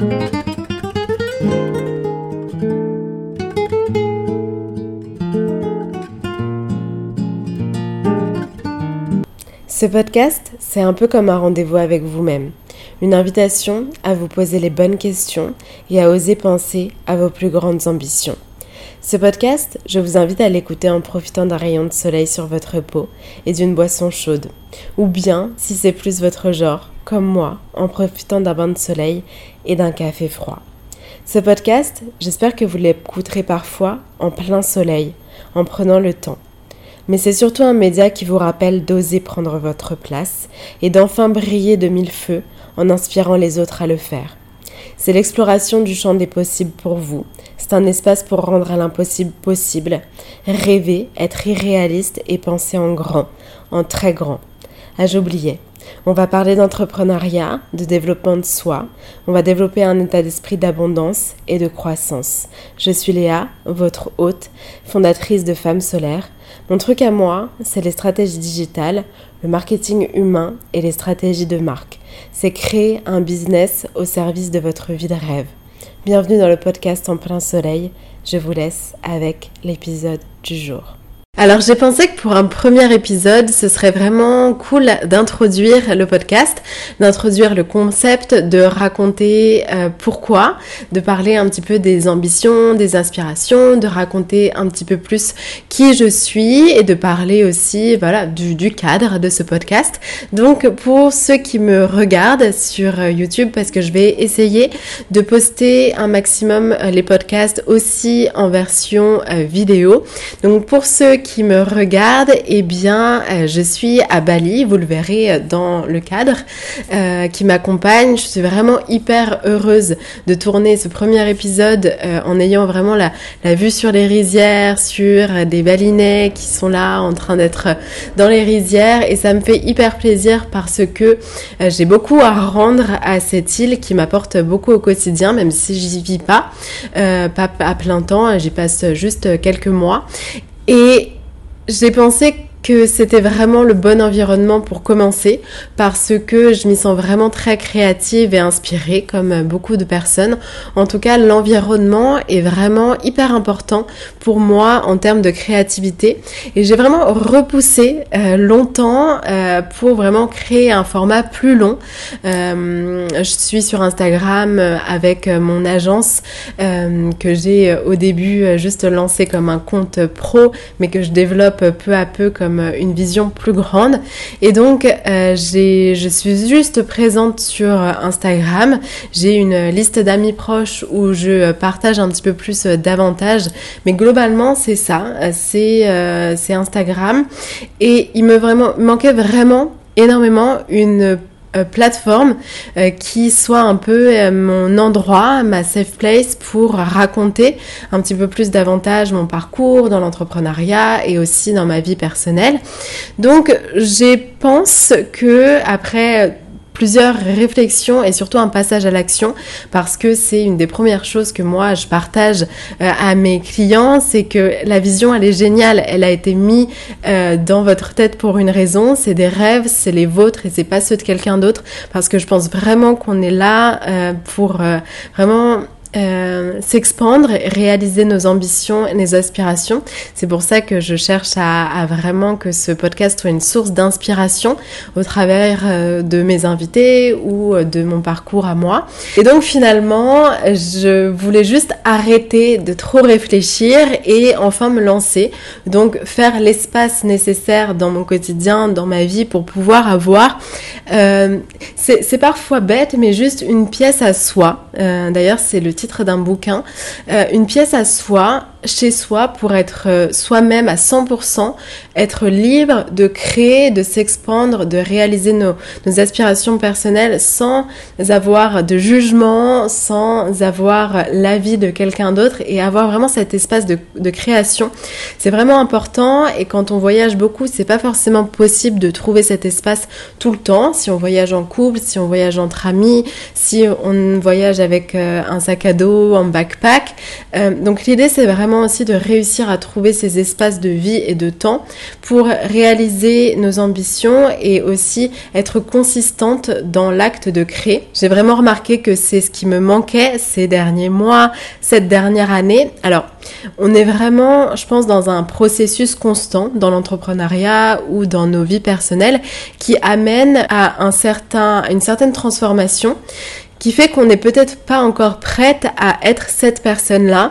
Ce podcast, c'est un peu comme un rendez-vous avec vous-même. Une invitation à vous poser les bonnes questions et à oser penser à vos plus grandes ambitions. Ce podcast, je vous invite à l'écouter en profitant d'un rayon de soleil sur votre peau et d'une boisson chaude. Ou bien, si c'est plus votre genre, comme moi, en profitant d'un bain de soleil et d'un café froid. Ce podcast, j'espère que vous l'écouterez parfois en plein soleil, en prenant le temps mais c'est surtout un média qui vous rappelle d'oser prendre votre place et d'enfin briller de mille feux en inspirant les autres à le faire. C'est l'exploration du champ des possibles pour vous. C'est un espace pour rendre à l'impossible possible, rêver, être irréaliste et penser en grand, en très grand. Ah, j'oubliais. On va parler d'entrepreneuriat, de développement de soi. On va développer un état d'esprit d'abondance et de croissance. Je suis Léa, votre hôte, fondatrice de Femmes Solaires mon truc à moi, c'est les stratégies digitales, le marketing humain et les stratégies de marque. C'est créer un business au service de votre vie de rêve. Bienvenue dans le podcast En plein soleil. Je vous laisse avec l'épisode du jour. Alors j'ai pensé que pour un premier épisode, ce serait vraiment cool d'introduire le podcast, d'introduire le concept, de raconter euh, pourquoi, de parler un petit peu des ambitions, des inspirations, de raconter un petit peu plus qui je suis et de parler aussi voilà du, cadre de ce podcast. Donc pour ceux qui me regardent sur YouTube, parce que je vais essayer de poster un maximum euh, les podcasts aussi en version euh, vidéo. Donc pour ceux qui me regarde, eh bien, euh, je suis à Bali, vous le verrez euh, dans le cadre, euh, qui m'accompagne. Je suis vraiment hyper heureuse de tourner ce premier épisode en ayant vraiment la, la, vue sur les rizières, sur des balinais qui sont là en train d'être dans les rizières et ça me fait hyper plaisir parce que j'ai beaucoup à rendre à cette île qui m'apporte beaucoup au quotidien, même si j'y vis pas, pas à plein temps, j'y passe juste quelques mois. Et j'ai pensé que c'était vraiment le bon environnement pour commencer parce que je m'y sens vraiment très créative et inspirée comme beaucoup de personnes. En tout cas, l'environnement est vraiment hyper important pour moi en termes de créativité et j'ai vraiment repoussé euh, longtemps euh, pour vraiment créer un format plus long. Euh, je suis sur Instagram avec mon agence que j'ai au début juste lancé comme un compte pro mais que je développe peu à peu comme euh, une vision plus grande. Et donc, euh, je suis juste présente sur Instagram. J'ai une liste d'amis proches où je partage un petit peu plus euh, davantage. Mais globalement, c'est ça. C'est Instagram. Et il me vraiment, manquait vraiment énormément une euh, plateforme euh, qui soit un peu euh, mon endroit, ma safe place pour raconter un petit peu plus davantage mon parcours dans l'entrepreneuriat et aussi dans ma vie personnelle. Donc, je pense que après plusieurs réflexions et surtout un passage à l'action parce que c'est une des premières choses que moi je partage euh, à mes clients, c'est que la vision elle est géniale, elle a été mise euh, dans votre tête pour une raison, c'est des rêves, c'est les vôtres et c'est pas ceux de quelqu'un d'autre parce que je pense vraiment qu'on est là euh, pour vraiment euh, s'expandre, réaliser nos ambitions et nos aspirations. C'est pour ça que je cherche à, vraiment que ce podcast soit une source d'inspiration au travers euh, de mes invités ou euh, de mon parcours à moi. Et donc finalement, je voulais juste arrêter de trop réfléchir et enfin me lancer. Donc faire l'espace nécessaire dans mon quotidien, dans ma vie pour pouvoir avoir, c'est parfois bête, mais juste une pièce à soi. D'ailleurs, c'est le titre d'un bouquin, euh, une pièce à soi, chez soi, pour être euh, soi-même à 100%, être libre de créer, de s'expandre, de réaliser nos, aspirations personnelles sans avoir de jugement, sans avoir l'avis de quelqu'un d'autre et avoir vraiment cet espace de, création. C'est vraiment important et quand on voyage beaucoup, c'est pas forcément possible de trouver cet espace tout le temps. Si on voyage en couple, si on voyage entre amis, si on voyage avec euh, un sac à dos, en backpack. Euh, donc l'idée c'est vraiment aussi de réussir à trouver ces espaces de vie et de temps pour réaliser nos ambitions et aussi être consistante dans l'acte de créer. J'ai vraiment remarqué que c'est ce qui me manquait ces derniers mois, cette dernière année. Alors, on est vraiment, je pense, dans un processus constant dans l'entrepreneuriat ou dans nos vies personnelles qui amène à un certain, une certaine transformation qui fait qu'on n'est peut-être pas encore prête à être cette personne-là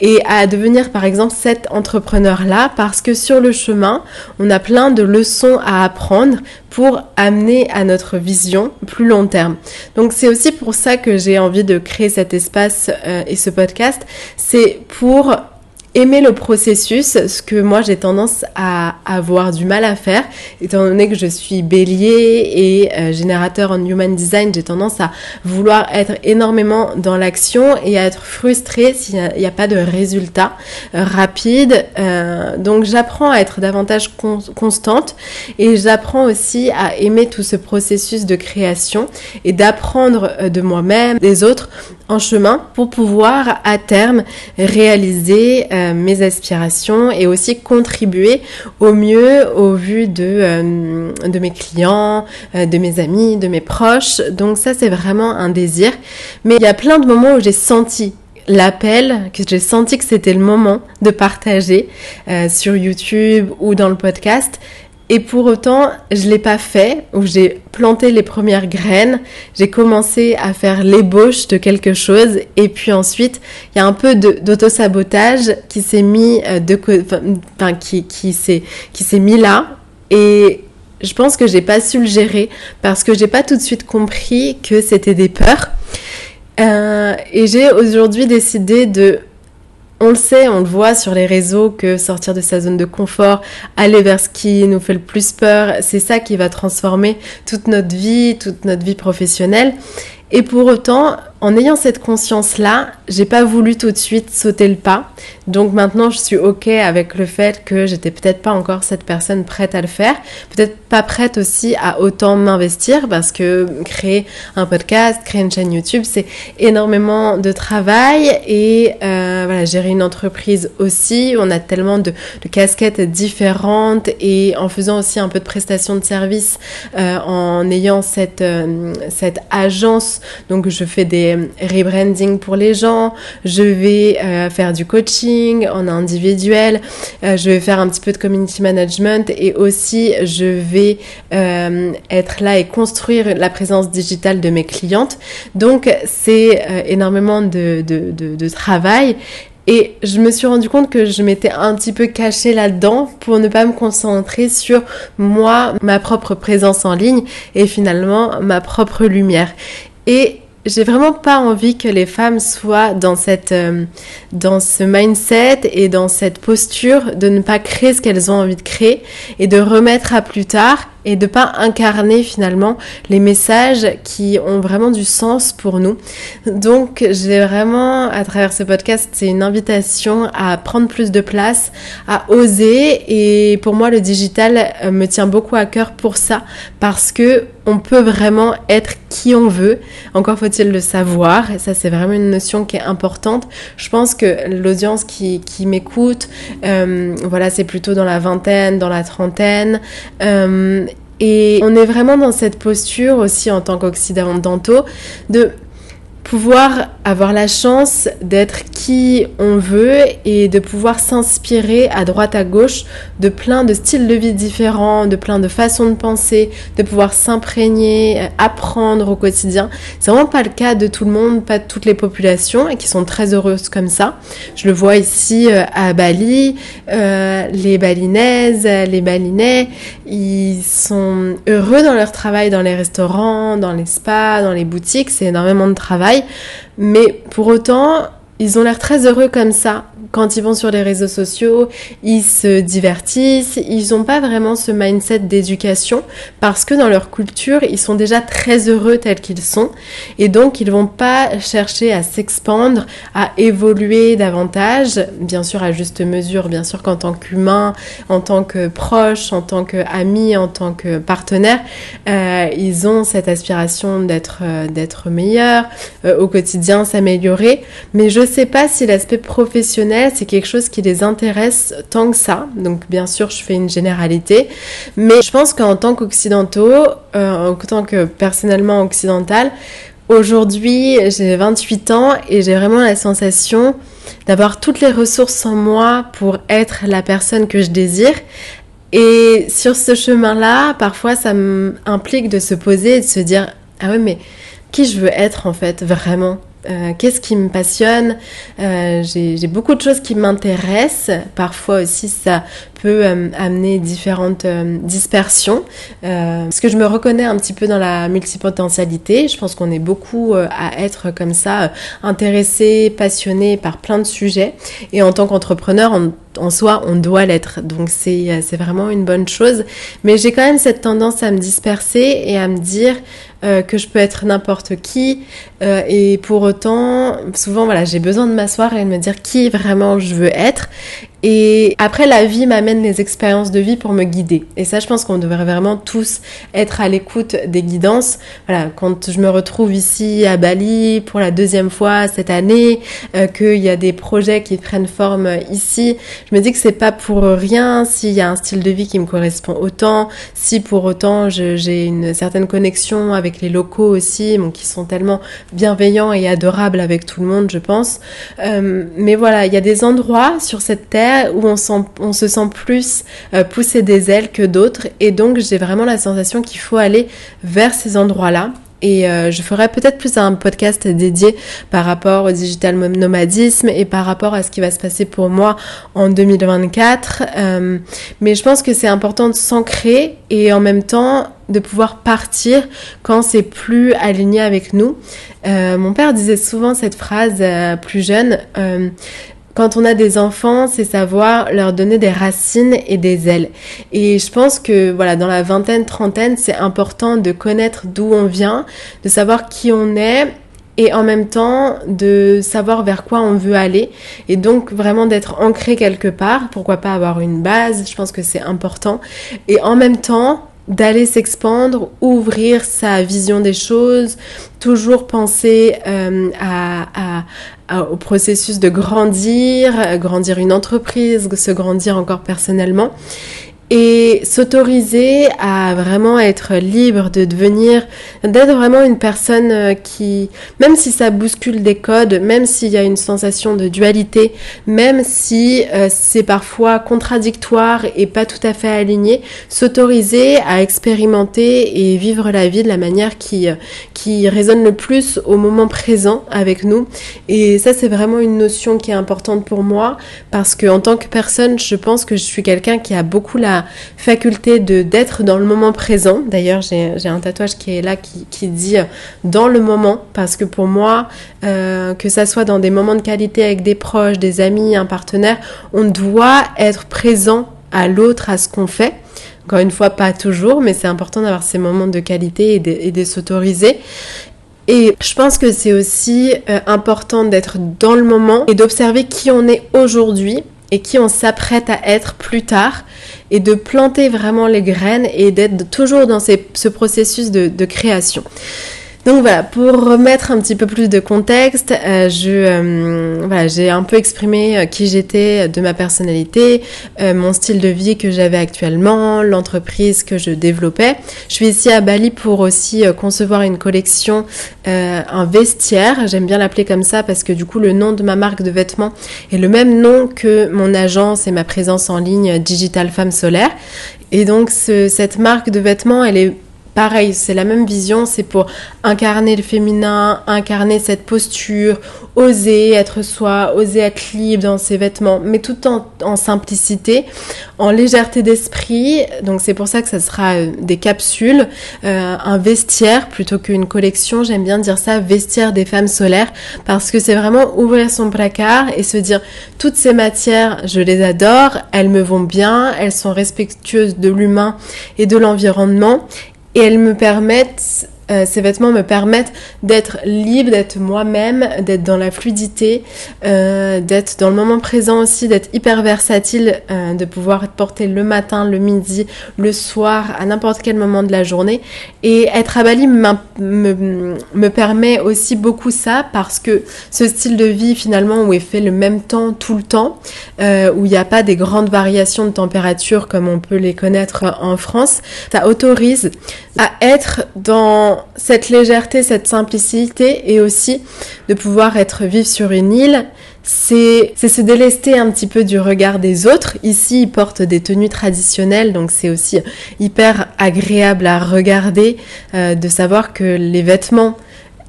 et à devenir par exemple cet entrepreneur-là parce que sur le chemin, on a plein de leçons à apprendre pour amener à notre vision plus long terme. Donc c'est aussi pour ça que j'ai envie de créer cet espace euh, et ce podcast, c'est pour aimer le processus, ce que moi j'ai tendance à avoir du mal à faire, étant donné que je suis bélier et euh, générateur en human design, j'ai tendance à vouloir être énormément dans l'action et à être frustrée s'il n'y a, pas de résultat euh, rapide. Euh, donc j'apprends à être davantage constante et j'apprends aussi à aimer tout ce processus de création et d'apprendre de moi-même, des autres en chemin pour pouvoir à terme réaliser euh, mes aspirations et aussi contribuer au mieux au vu de, euh, mes clients, euh, de mes amis, de mes proches. Donc ça c'est vraiment un désir. Mais il y a plein de moments où j'ai senti l'appel, que j'ai senti que c'était le moment de partager sur YouTube ou dans le podcast. Et pour autant, je l'ai pas fait, où j'ai planté les premières graines, j'ai commencé à faire l'ébauche de quelque chose, et puis ensuite, il y a un peu d'auto-sabotage qui s'est mis euh, enfin, qui, qui s'est mis là, et je pense que j'ai pas su le gérer parce que j'ai pas tout de suite compris que c'était des peurs. Euh, et j'ai aujourd'hui décidé de on le sait, on le voit sur les réseaux que sortir de sa zone de confort, aller vers ce qui nous fait le plus peur, c'est ça qui va transformer toute notre vie, toute notre vie professionnelle. Et pour autant, en ayant cette conscience-là, j'ai pas voulu tout de suite sauter le pas. Donc maintenant, je suis ok avec le fait que j'étais peut-être pas encore cette personne prête à le faire, peut-être pas prête aussi à autant m'investir parce que créer un podcast, créer une chaîne YouTube, c'est énormément de travail et euh, voilà, gérer une entreprise aussi. On a tellement de, casquettes différentes et en faisant aussi un peu de prestation de service, euh, en ayant cette euh, cette agence. Donc je fais des rebranding pour les gens, je vais euh, faire du coaching en individuel, euh, je vais faire un petit peu de community management et aussi je vais euh, être là et construire la présence digitale de mes clientes. Donc c'est énormément de, de travail et je me suis rendu compte que je m'étais un petit peu cachée là-dedans pour ne pas me concentrer sur moi, ma propre présence en ligne et finalement ma propre lumière. Et j'ai vraiment pas envie que les femmes soient dans cette euh, dans ce mindset et dans cette posture de ne pas créer ce qu'elles ont envie de créer et de remettre à plus tard et de pas incarner finalement les messages qui ont vraiment du sens pour nous. Donc j'ai vraiment à travers ce podcast, c'est une invitation à prendre plus de place, à oser et pour moi le digital euh, me tient beaucoup à cœur pour ça parce que on peut vraiment être qui on veut. Encore faut-il le savoir et ça c'est vraiment une notion qui est importante. Je pense que l'audience qui, qui m'écoute, euh, voilà, c'est plutôt dans la vingtaine, dans la trentaine. Euh, et on est vraiment dans cette posture aussi en tant qu'occidentaux de pouvoir avoir la chance d'être qui on veut et de pouvoir s'inspirer à droite à gauche de plein de styles de vie différents, de plein de façons de penser, de pouvoir s'imprégner, euh, apprendre au quotidien. C'est vraiment pas le cas de tout le monde, pas de toutes les populations et qui sont très heureuses comme ça. Je le vois ici euh, à Bali, euh, les balinaises, les balinais, ils sont heureux dans leur travail, dans les restaurants, dans les spas, dans les boutiques, c'est énormément de travail. Mais pour autant, ils ont l'air très heureux comme ça quand ils vont sur les réseaux sociaux, ils se divertissent, ils n'ont pas vraiment ce mindset d'éducation parce que dans leur culture, ils sont déjà très heureux tels qu'ils sont et donc ils vont pas chercher à s'expandre, à évoluer davantage, bien sûr à juste mesure, bien sûr qu'en tant qu'humain, en tant que proche, en tant qu'ami, en tant que partenaire, euh, ils ont cette aspiration d'être euh, d'être meilleur euh, au quotidien, s'améliorer, mais je sais pas si l'aspect professionnel c'est quelque chose qui les intéresse tant que ça. Donc bien sûr, je fais une généralité, mais je pense qu'en tant qu'occidentaux, euh, en tant que personnellement occidental, aujourd'hui j'ai 28 ans et j'ai vraiment la sensation d'avoir toutes les ressources en moi pour être la personne que je désire. Et sur ce chemin-là, parfois ça implique de se poser et de se dire, ah ouais, mais qui je veux être en fait, vraiment? Euh, qu'est-ce qui me passionne? Euh, j'ai beaucoup de choses qui m'intéressent. Parfois aussi, ça peut euh, amener différentes dispersions. parce que je me reconnais un petit peu dans la multipotentialité. Je pense qu'on est beaucoup à être comme ça, intéressé, passionné par plein de sujets. Et en tant qu'entrepreneur, en soi, on doit l'être. Donc c'est vraiment une bonne chose. Mais j'ai quand même cette tendance à me disperser et à me dire que je peux être n'importe qui. Euh, et pour autant, souvent, voilà, j'ai besoin de m'asseoir et de me dire qui vraiment je veux être. Et après, la vie m'amène les expériences de vie pour me guider. Et ça, je pense qu'on devrait vraiment tous être à l'écoute des guidances. Voilà, quand je me retrouve ici à Bali pour la deuxième fois cette année, euh, qu'il y a des projets qui prennent forme ici, je me dis que c'est pas pour rien s'il y a un style de vie qui me correspond autant, si pour autant j'ai une certaine connexion avec les locaux aussi, qui sont tellement bienveillants et adorables avec tout le monde, je pense. Euh, mais voilà, il y a des endroits sur cette terre où on, on se sent plus euh, pousser des ailes que d'autres. Et donc, j'ai vraiment la sensation qu'il faut aller vers ces endroits-là. Et euh, je ferai peut-être plus un podcast dédié par rapport au digital nomadisme et par rapport à ce qui va se passer pour moi en 2024. Euh, mais je pense que c'est important de s'ancrer et en même temps de pouvoir partir quand c'est plus aligné avec nous. mon père disait souvent cette phrase plus jeune quand on a des enfants, c'est savoir leur donner des racines et des ailes. Et je pense que voilà, dans la vingtaine, trentaine, c'est important de connaître d'où on vient, de savoir qui on est et en même temps de savoir vers quoi on veut aller et donc vraiment d'être ancré quelque part, pourquoi pas avoir une base, je pense que c'est important et en même temps d'aller s'expandre, ouvrir sa vision des choses, toujours penser euh, à, au processus de grandir, grandir une entreprise, se grandir encore personnellement et s'autoriser à vraiment être libre de devenir, d'être vraiment une personne euh, qui, même si ça bouscule des codes, même s'il y a une sensation de dualité, même si euh, c'est parfois contradictoire et pas tout à fait aligné, s'autoriser à expérimenter et vivre la vie de la manière qui, euh, qui résonne le plus au moment présent avec nous. Et ça, c'est vraiment une notion qui est importante pour moi parce que en tant que personne, je pense que je suis quelqu'un qui a beaucoup la faculté de d'être dans le moment présent. D'ailleurs, j'ai un tatouage qui est là qui, qui, dit euh, dans le moment, parce que pour moi, euh, que ça soit dans des moments de qualité avec des proches, des amis, un partenaire, on doit être présent à l'autre, à ce qu'on fait. Encore une fois, pas toujours, mais c'est important d'avoir ces moments de qualité et de, s'autoriser. Et je pense que c'est aussi euh, important d'être dans le moment et d'observer qui on est aujourd'hui et qui on s'apprête à être plus tard et de planter vraiment les graines et d'être toujours dans ce processus de création. Donc voilà, pour remettre un petit peu plus de contexte, euh, je euh, j'ai un peu exprimé euh, qui j'étais, de ma personnalité, mon style de vie que j'avais actuellement, l'entreprise que je développais. Je suis ici à Bali pour aussi concevoir une collection, un vestiaire. J'aime bien l'appeler comme ça parce que du coup le nom de ma marque de vêtements est le même nom que mon agence et ma présence en ligne Digital Femme Solaire. Et donc cette marque de vêtements, elle est Pareil, c'est la même vision, c'est pour incarner le féminin, incarner cette posture, oser être soi, oser être libre dans ses vêtements, mais tout en, simplicité, en légèreté d'esprit. Donc c'est pour ça que ça sera euh, des capsules, euh, un vestiaire plutôt qu'une collection. J'aime bien dire ça, vestiaire des femmes solaires, parce que c'est vraiment ouvrir son placard et se dire toutes ces matières, je les adore, elles me vont bien, elles sont respectueuses de l'humain et de l'environnement et elles me permettent euh, ces vêtements me permettent d'être libre, d'être moi-même, d'être dans la fluidité, euh, d'être dans le moment présent aussi, d'être hyper versatile, euh, de pouvoir être porté le matin, le midi, le soir, à n'importe quel moment de la journée. Et être à Bali me, me permet aussi beaucoup ça parce que ce style de vie finalement où est fait le même temps tout le temps, où il n'y a pas des grandes variations de température comme on peut les connaître en France, ça autorise à être dans cette légèreté, cette simplicité et aussi de pouvoir être vivre sur une île, c'est se délester un petit peu du regard des autres. Ici, ils portent des tenues traditionnelles, donc c'est aussi hyper agréable à regarder, euh, de savoir que les vêtements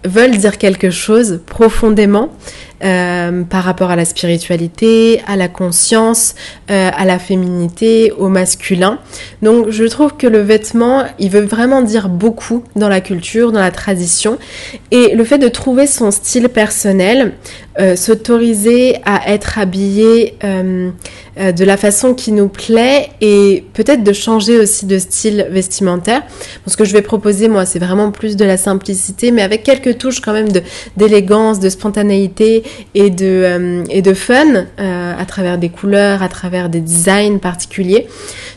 veulent dire quelque chose profondément euh, par rapport à la spiritualité, à la conscience, euh, à la féminité, au masculin. Donc je trouve que le vêtement, il veut vraiment dire beaucoup dans la culture, dans la tradition. Et le fait de trouver son style personnel, euh, s'autoriser à être habillé de la façon qui nous plaît et peut-être de changer aussi de style vestimentaire. Ce que je vais proposer, moi, c'est vraiment plus de la simplicité, mais avec quelques touches quand même d'élégance, de spontanéité et de, euh, et de fun euh, à travers des couleurs, à travers des designs particuliers.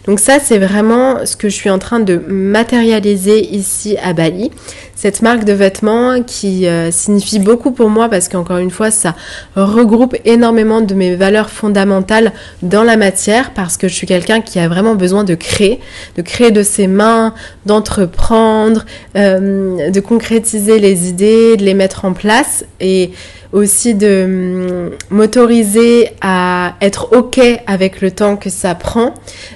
Donc ça, c'est vraiment ce que je suis en train de matérialiser ici à Bali. Cette marque de vêtements qui euh, signifie beaucoup pour moi parce qu'encore une fois, ça regroupe énormément de mes valeurs fondamentales dans la matière parce que je suis quelqu'un qui a vraiment besoin de créer, de créer de ses mains, d'entreprendre, de concrétiser les idées, de les mettre en place. Et aussi de hum, m'autoriser à être ok avec le temps que ça prend,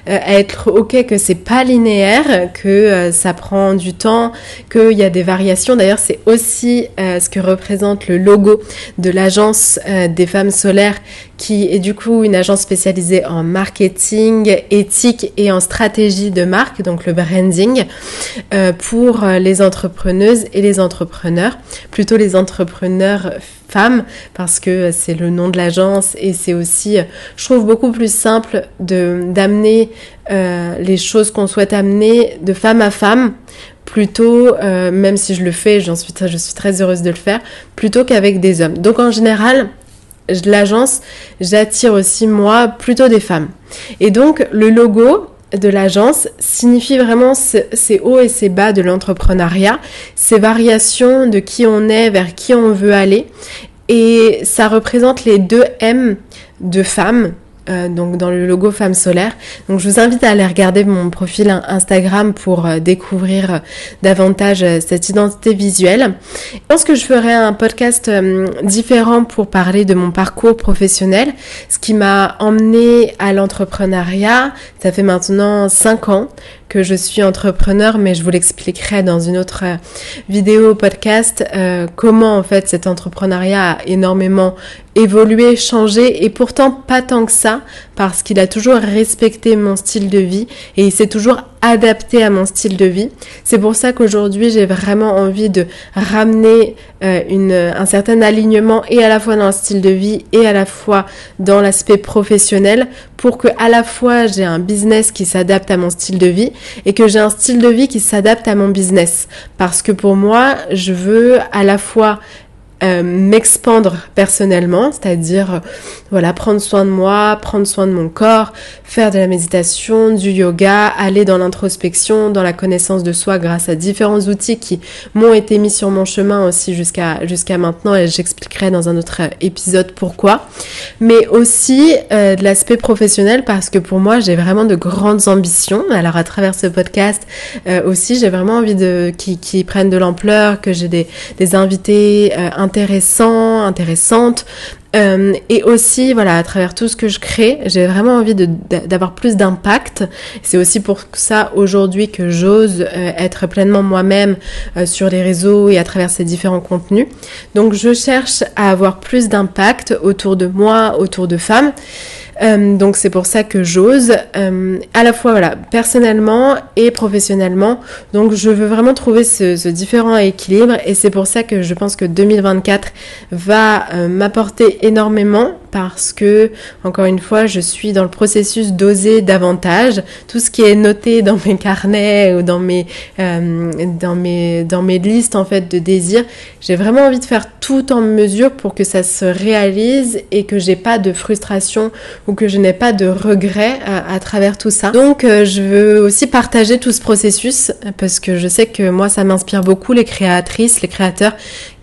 euh, à être ok que c'est pas linéaire, que euh, ça prend du temps, qu'il y a des variations. D'ailleurs, c'est aussi euh, ce que représente le logo de l'agence des femmes solaires, qui est du coup une agence spécialisée en marketing, éthique et en stratégie de marque, donc le branding, pour les entrepreneuses et les entrepreneurs, plutôt les entrepreneurs parce que c'est le nom de l'agence et c'est aussi, je trouve, beaucoup plus simple de d'amener euh, les choses qu'on souhaite amener de femme à femme plutôt, euh, même si je le fais, j'en je suis très heureuse de le faire, plutôt qu'avec des hommes. Donc en général, l'agence, j'attire aussi moi plutôt des femmes. Et donc le logo, de l'agence signifie vraiment ces hauts et ces bas de l'entrepreneuriat, ces variations de qui on est vers qui on veut aller. Et ça représente les deux M de femmes euh, donc dans le logo Femme Solaire. Donc je vous invite à aller regarder mon profil Instagram pour euh, découvrir euh, davantage cette identité visuelle. Je pense que je ferai un podcast différent pour parler de mon parcours professionnel, ce qui m'a emmené à l'entrepreneuriat. Ça fait maintenant 5 ans que je suis entrepreneur, mais je vous l'expliquerai dans une autre euh, vidéo podcast euh, comment en fait cet entrepreneuriat a énormément évolué, changé et pourtant pas tant que ça parce qu'il a toujours respecté mon style de vie et il s'est toujours adapté à mon style de vie. C'est pour ça qu'aujourd'hui j'ai vraiment envie de ramener euh, un certain alignement et à la fois dans le style de vie et à la fois dans l'aspect professionnel pour que à la fois j'ai un business qui s'adapte à mon style de vie et que j'ai un style de vie qui s'adapte à mon business. Parce que pour moi, je veux à la fois euh, m'expandre personnellement, c'est-à-dire voilà prendre soin de moi, prendre soin de mon corps, faire de la méditation, du yoga, aller dans l'introspection, dans la connaissance de soi grâce à différents outils qui m'ont été mis sur mon chemin aussi jusqu'à maintenant et j'expliquerai dans un autre épisode pourquoi. Mais aussi euh, de l'aspect professionnel parce que pour moi j'ai vraiment de grandes ambitions. Alors à travers ce podcast euh, aussi j'ai vraiment envie de qui, prennent de l'ampleur, que j'ai des, des invités euh, intéressant, intéressante. Euh, et aussi, voilà, à travers tout ce que je crée, j'ai vraiment envie d'avoir plus d'impact. C'est aussi pour ça aujourd'hui que j'ose euh, être pleinement moi-même euh, sur les réseaux et à travers ces différents contenus. Donc, je cherche à avoir plus d'impact autour de moi, autour de femmes. Euh, donc c'est pour ça que j'ose, euh, à la fois voilà, personnellement et professionnellement. Donc je veux vraiment trouver ce, différent équilibre et c'est pour ça que je pense que 2024 va euh, m'apporter énormément parce que, encore une fois, je suis dans le processus d'oser davantage. Tout ce qui est noté dans mes carnets ou dans mes, euh, dans mes, dans mes listes en fait de désirs, j'ai vraiment envie de faire tout en mesure pour que ça se réalise et que j'ai pas de frustration ou que je n'ai pas de regrets à, travers tout ça. Donc, euh, je veux aussi partager tout ce processus parce que je sais que moi, ça m'inspire beaucoup les créatrices, les créateurs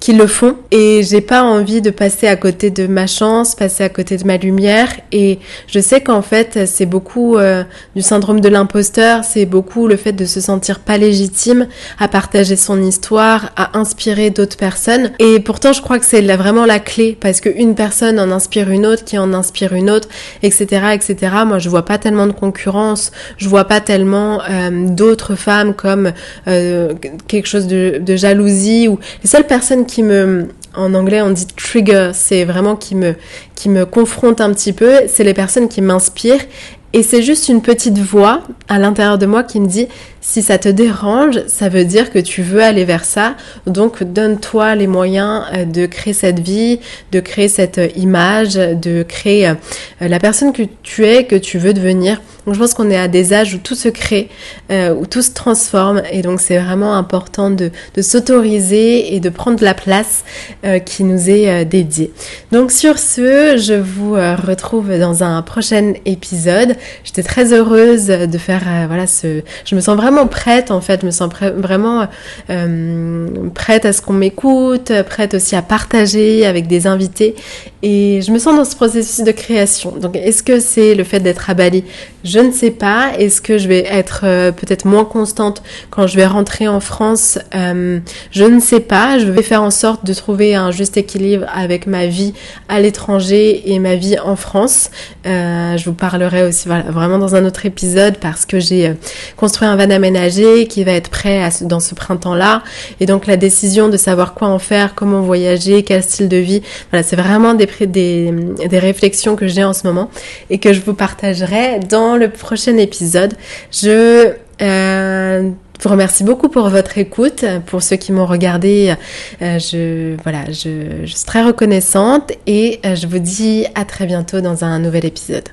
qui le font. Et j'ai pas envie de passer à côté de ma chance, passer à côté de ma lumière. Et je sais qu'en fait c'est beaucoup euh, du syndrome de l'imposteur, c'est beaucoup le fait de se sentir pas légitime à partager son histoire, à inspirer d'autres personnes. Et pourtant je crois que c'est vraiment la clé. Parce qu'une personne en inspire une autre qui en inspire une autre etc etc moi je vois pas tellement de concurrence. Je vois pas tellement euh, d'autres femmes comme euh, quelque chose de, de jalousie ou les seules personnes qui me en anglais on dit trigger, c'est vraiment qui me qui me confronte un petit peu, c'est les personnes qui m'inspirent. Et c'est juste une petite voix à l'intérieur de moi qui me dit si ça te dérange, ça veut dire que tu veux aller vers ça. Donc donne-toi les moyens euh, de créer cette vie, de créer cette euh, image, de créer euh, la personne que tu es, que tu veux devenir. Donc je pense qu'on est à des âges où tout se crée, où tout se transforme. Et donc c'est vraiment important de, s'autoriser et de prendre la place qui nous est dédiée. Donc sur ce, je vous retrouve dans un prochain épisode. J'étais très heureuse de faire voilà ce. Je me sens vraiment prête en fait, me sens vraiment euh, prête à ce qu'on m'écoute, prête aussi à partager avec des invités et je me sens dans ce processus de création. Donc est-ce que c'est le fait d'être à Bali? Je ne sais pas. Est-ce que je vais être euh, peut-être moins constante quand je vais rentrer en France? Euh, Je ne sais pas. Je vais faire en sorte de trouver un juste équilibre avec ma vie à l'étranger et ma vie en France. je vous parlerai aussi voilà, vraiment dans un autre épisode parce que j'ai construit un van qui va être prêt dans ce printemps-là. Et donc la décision de savoir quoi en faire, comment voyager, quel style de vie, voilà, c'est vraiment des, des, des réflexions que j'ai en ce moment et que je vous partagerai dans le prochain épisode. Je euh, vous remercie beaucoup pour votre écoute. Pour ceux qui m'ont regardé, euh, je, voilà, je, suis très reconnaissante et euh, je vous dis à très bientôt dans un nouvel épisode.